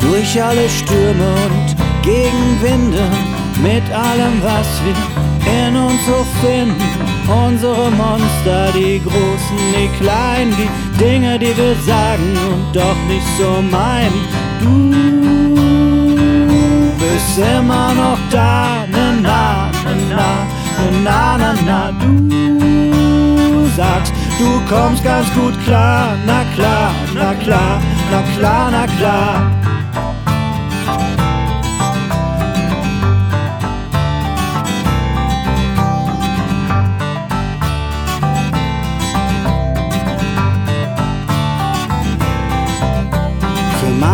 Durch alle Stürme und Gegenwinde, mit allem, was wir in uns so finden. Unsere Monster, die großen, die kleinen, die Dinge, die wir sagen und doch nicht so meinen. Du bist immer noch da, na na, na na, na na na, sagst, du kommst ganz gut klar, na klar, na klar, na klar, na klar.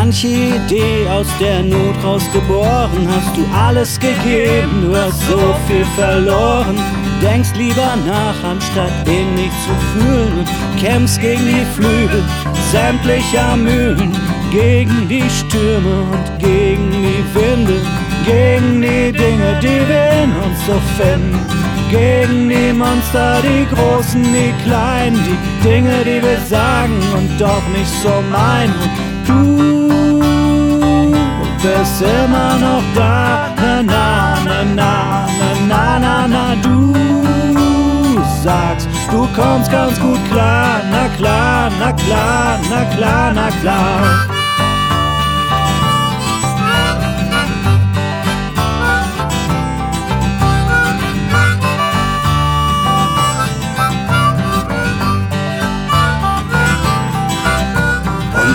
Manche Idee aus der Not rausgeboren. Hast du alles gegeben, du hast so viel verloren. Denkst lieber nach, anstatt ihn nicht zu fühlen. Und kämpfst gegen die Flügel sämtlicher Mühlen. Gegen die Stürme und gegen die Winde. Gegen die Dinge, die wir in uns so finden. Gegen die Monster, die Großen, die Kleinen, die Dinge, die wir sagen und doch nicht so meinen. Bist immer noch da, na na na na na na na du sagst, du kommst ganz gut klar, na klar, na klar, na klar, na klar.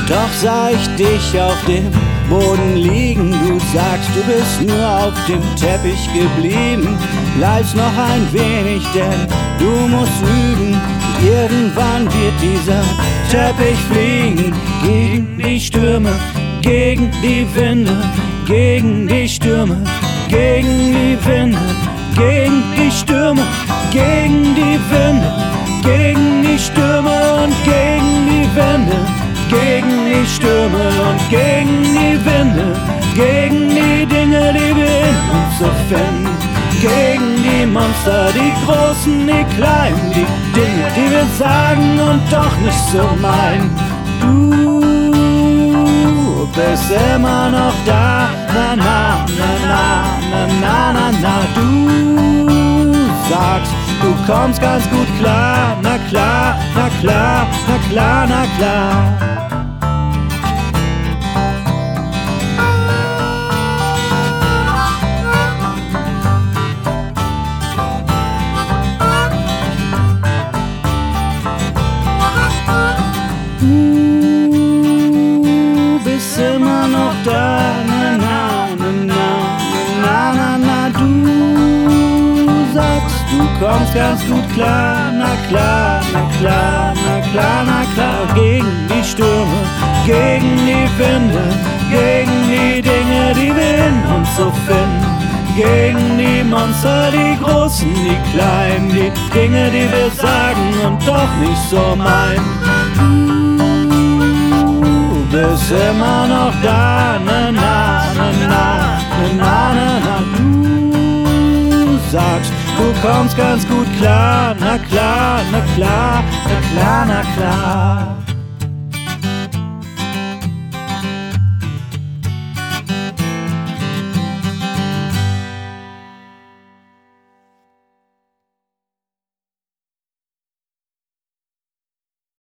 Doch sah ich dich auf dem Boden liegen. Du sagst, du bist nur auf dem Teppich geblieben. Bleibst noch ein wenig, denn du musst üben. Irgendwann wird dieser Teppich fliegen. Gegen die Stürme, gegen die Winde, gegen die Stürme, gegen die Winde, gegen die Stürme, gegen die Winde, gegen die Stürme und gegen die Winde gegen die Stürme und gegen die Winde, gegen die Dinge, die wir in uns so finden, gegen die Monster, die großen, die kleinen, die Dinge, die wir sagen und doch nicht so meinen. Du bist immer noch da, na na na na na na na na, du sagst, du kommst ganz gut klar, na klar, na klar, na klar, na klar. Kommst ganz gut klar, na klar, na klar, na klar, na klar, gegen die Stürme, gegen die Winde, gegen die Dinge, die wir in uns so finden, gegen die Monster, die Großen, die Kleinen, die Dinge, die wir sagen und doch nicht so meinen. Du bist immer noch da, na, na na, na na, na na, du sagst, du kommst ganz gut klar, na klar, na klar, na klar, na klar.